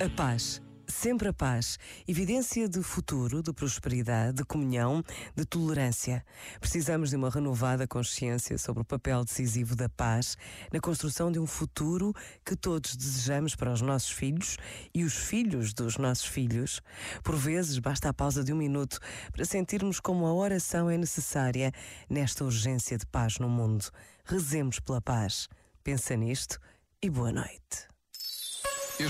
A paz. Sempre a paz. Evidência de futuro, de prosperidade, de comunhão, de tolerância. Precisamos de uma renovada consciência sobre o papel decisivo da paz na construção de um futuro que todos desejamos para os nossos filhos e os filhos dos nossos filhos. Por vezes, basta a pausa de um minuto para sentirmos como a oração é necessária nesta urgência de paz no mundo. Rezemos pela paz. Pensa nisto e boa noite.